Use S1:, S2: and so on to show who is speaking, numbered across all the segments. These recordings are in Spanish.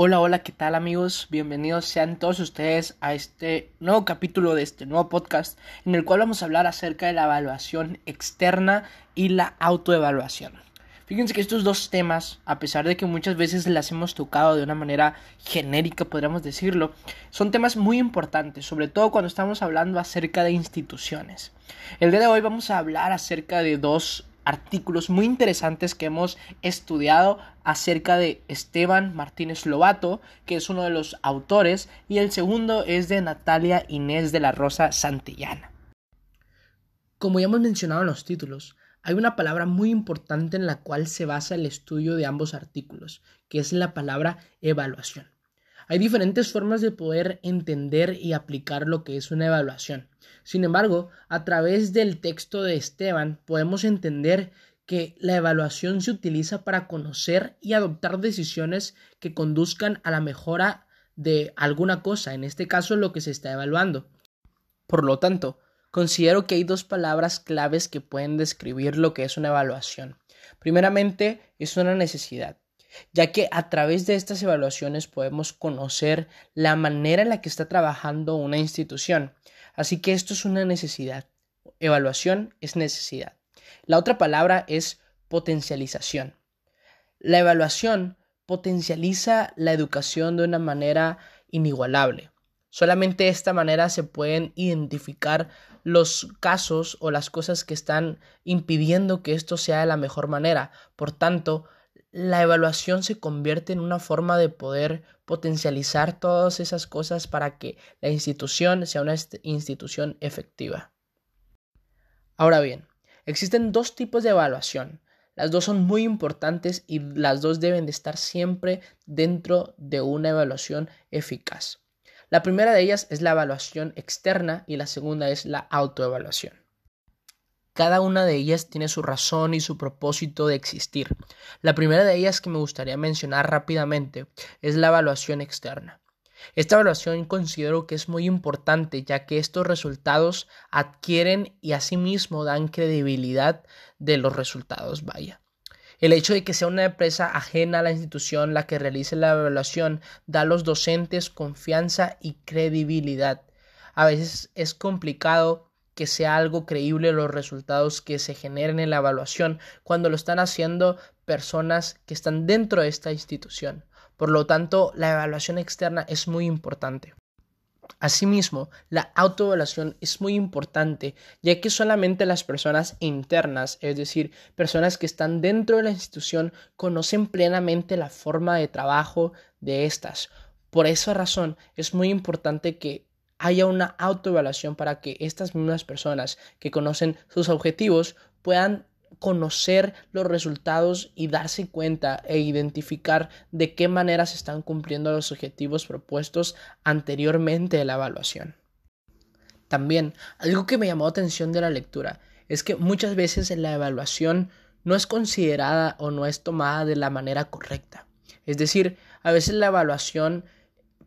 S1: Hola, hola, ¿qué tal amigos? Bienvenidos sean todos ustedes a este nuevo capítulo de este nuevo podcast en el cual vamos a hablar acerca de la evaluación externa y la autoevaluación. Fíjense que estos dos temas, a pesar de que muchas veces las hemos tocado de una manera genérica, podríamos decirlo, son temas muy importantes, sobre todo cuando estamos hablando acerca de instituciones. El día de hoy vamos a hablar acerca de dos artículos muy interesantes que hemos estudiado acerca de Esteban Martínez Lobato, que es uno de los autores, y el segundo es de Natalia Inés de la Rosa Santillana. Como ya hemos mencionado en los títulos, hay una palabra muy importante en la cual se basa el estudio de ambos artículos, que es la palabra evaluación. Hay diferentes formas de poder entender y aplicar lo que es una evaluación. Sin embargo, a través del texto de Esteban podemos entender que la evaluación se utiliza para conocer y adoptar decisiones que conduzcan a la mejora de alguna cosa, en este caso lo que se está evaluando. Por lo tanto, considero que hay dos palabras claves que pueden describir lo que es una evaluación. Primeramente, es una necesidad ya que a través de estas evaluaciones podemos conocer la manera en la que está trabajando una institución. Así que esto es una necesidad. Evaluación es necesidad. La otra palabra es potencialización. La evaluación potencializa la educación de una manera inigualable. Solamente de esta manera se pueden identificar los casos o las cosas que están impidiendo que esto sea de la mejor manera. Por tanto, la evaluación se convierte en una forma de poder potencializar todas esas cosas para que la institución sea una institución efectiva. Ahora bien, existen dos tipos de evaluación. Las dos son muy importantes y las dos deben de estar siempre dentro de una evaluación eficaz. La primera de ellas es la evaluación externa y la segunda es la autoevaluación. Cada una de ellas tiene su razón y su propósito de existir. La primera de ellas que me gustaría mencionar rápidamente es la evaluación externa. Esta evaluación considero que es muy importante ya que estos resultados adquieren y asimismo dan credibilidad de los resultados, vaya. El hecho de que sea una empresa ajena a la institución la que realice la evaluación da a los docentes confianza y credibilidad. A veces es complicado que sea algo creíble los resultados que se generen en la evaluación cuando lo están haciendo personas que están dentro de esta institución. Por lo tanto, la evaluación externa es muy importante. Asimismo, la autoevaluación es muy importante, ya que solamente las personas internas, es decir, personas que están dentro de la institución, conocen plenamente la forma de trabajo de estas. Por esa razón, es muy importante que haya una autoevaluación para que estas mismas personas que conocen sus objetivos puedan conocer los resultados y darse cuenta e identificar de qué manera se están cumpliendo los objetivos propuestos anteriormente de la evaluación. También, algo que me llamó la atención de la lectura es que muchas veces la evaluación no es considerada o no es tomada de la manera correcta. Es decir, a veces la evaluación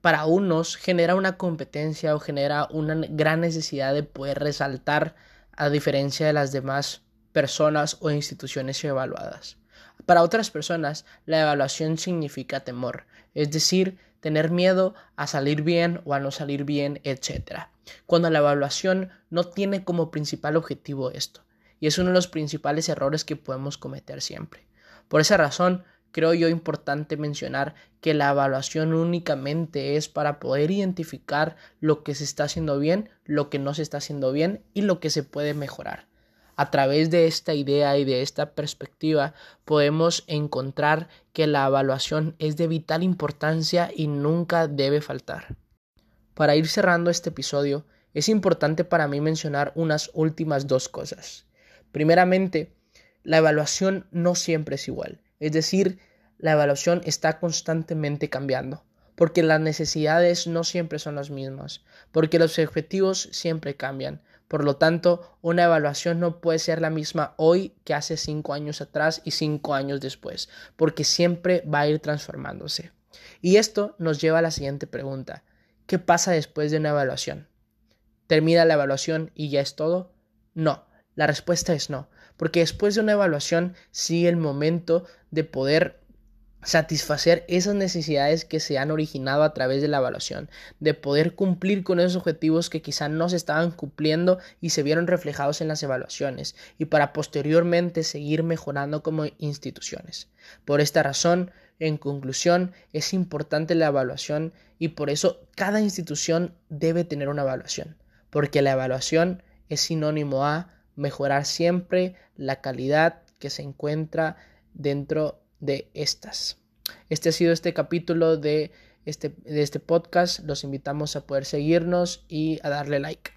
S1: para unos genera una competencia o genera una gran necesidad de poder resaltar a diferencia de las demás personas o instituciones evaluadas. Para otras personas, la evaluación significa temor, es decir, tener miedo a salir bien o a no salir bien, etc. Cuando la evaluación no tiene como principal objetivo esto, y es uno de los principales errores que podemos cometer siempre. Por esa razón, creo yo importante mencionar que la evaluación únicamente es para poder identificar lo que se está haciendo bien, lo que no se está haciendo bien y lo que se puede mejorar. A través de esta idea y de esta perspectiva podemos encontrar que la evaluación es de vital importancia y nunca debe faltar. Para ir cerrando este episodio, es importante para mí mencionar unas últimas dos cosas. Primeramente, la evaluación no siempre es igual es decir, la evaluación está constantemente cambiando, porque las necesidades no siempre son las mismas, porque los objetivos siempre cambian. Por lo tanto, una evaluación no puede ser la misma hoy que hace cinco años atrás y cinco años después, porque siempre va a ir transformándose. Y esto nos lleva a la siguiente pregunta. ¿Qué pasa después de una evaluación? ¿Termina la evaluación y ya es todo? No, la respuesta es no porque después de una evaluación sigue el momento de poder satisfacer esas necesidades que se han originado a través de la evaluación, de poder cumplir con esos objetivos que quizá no se estaban cumpliendo y se vieron reflejados en las evaluaciones, y para posteriormente seguir mejorando como instituciones. Por esta razón, en conclusión, es importante la evaluación y por eso cada institución debe tener una evaluación, porque la evaluación es sinónimo a mejorar siempre la calidad que se encuentra dentro de estas. Este ha sido este capítulo de este, de este podcast. Los invitamos a poder seguirnos y a darle like.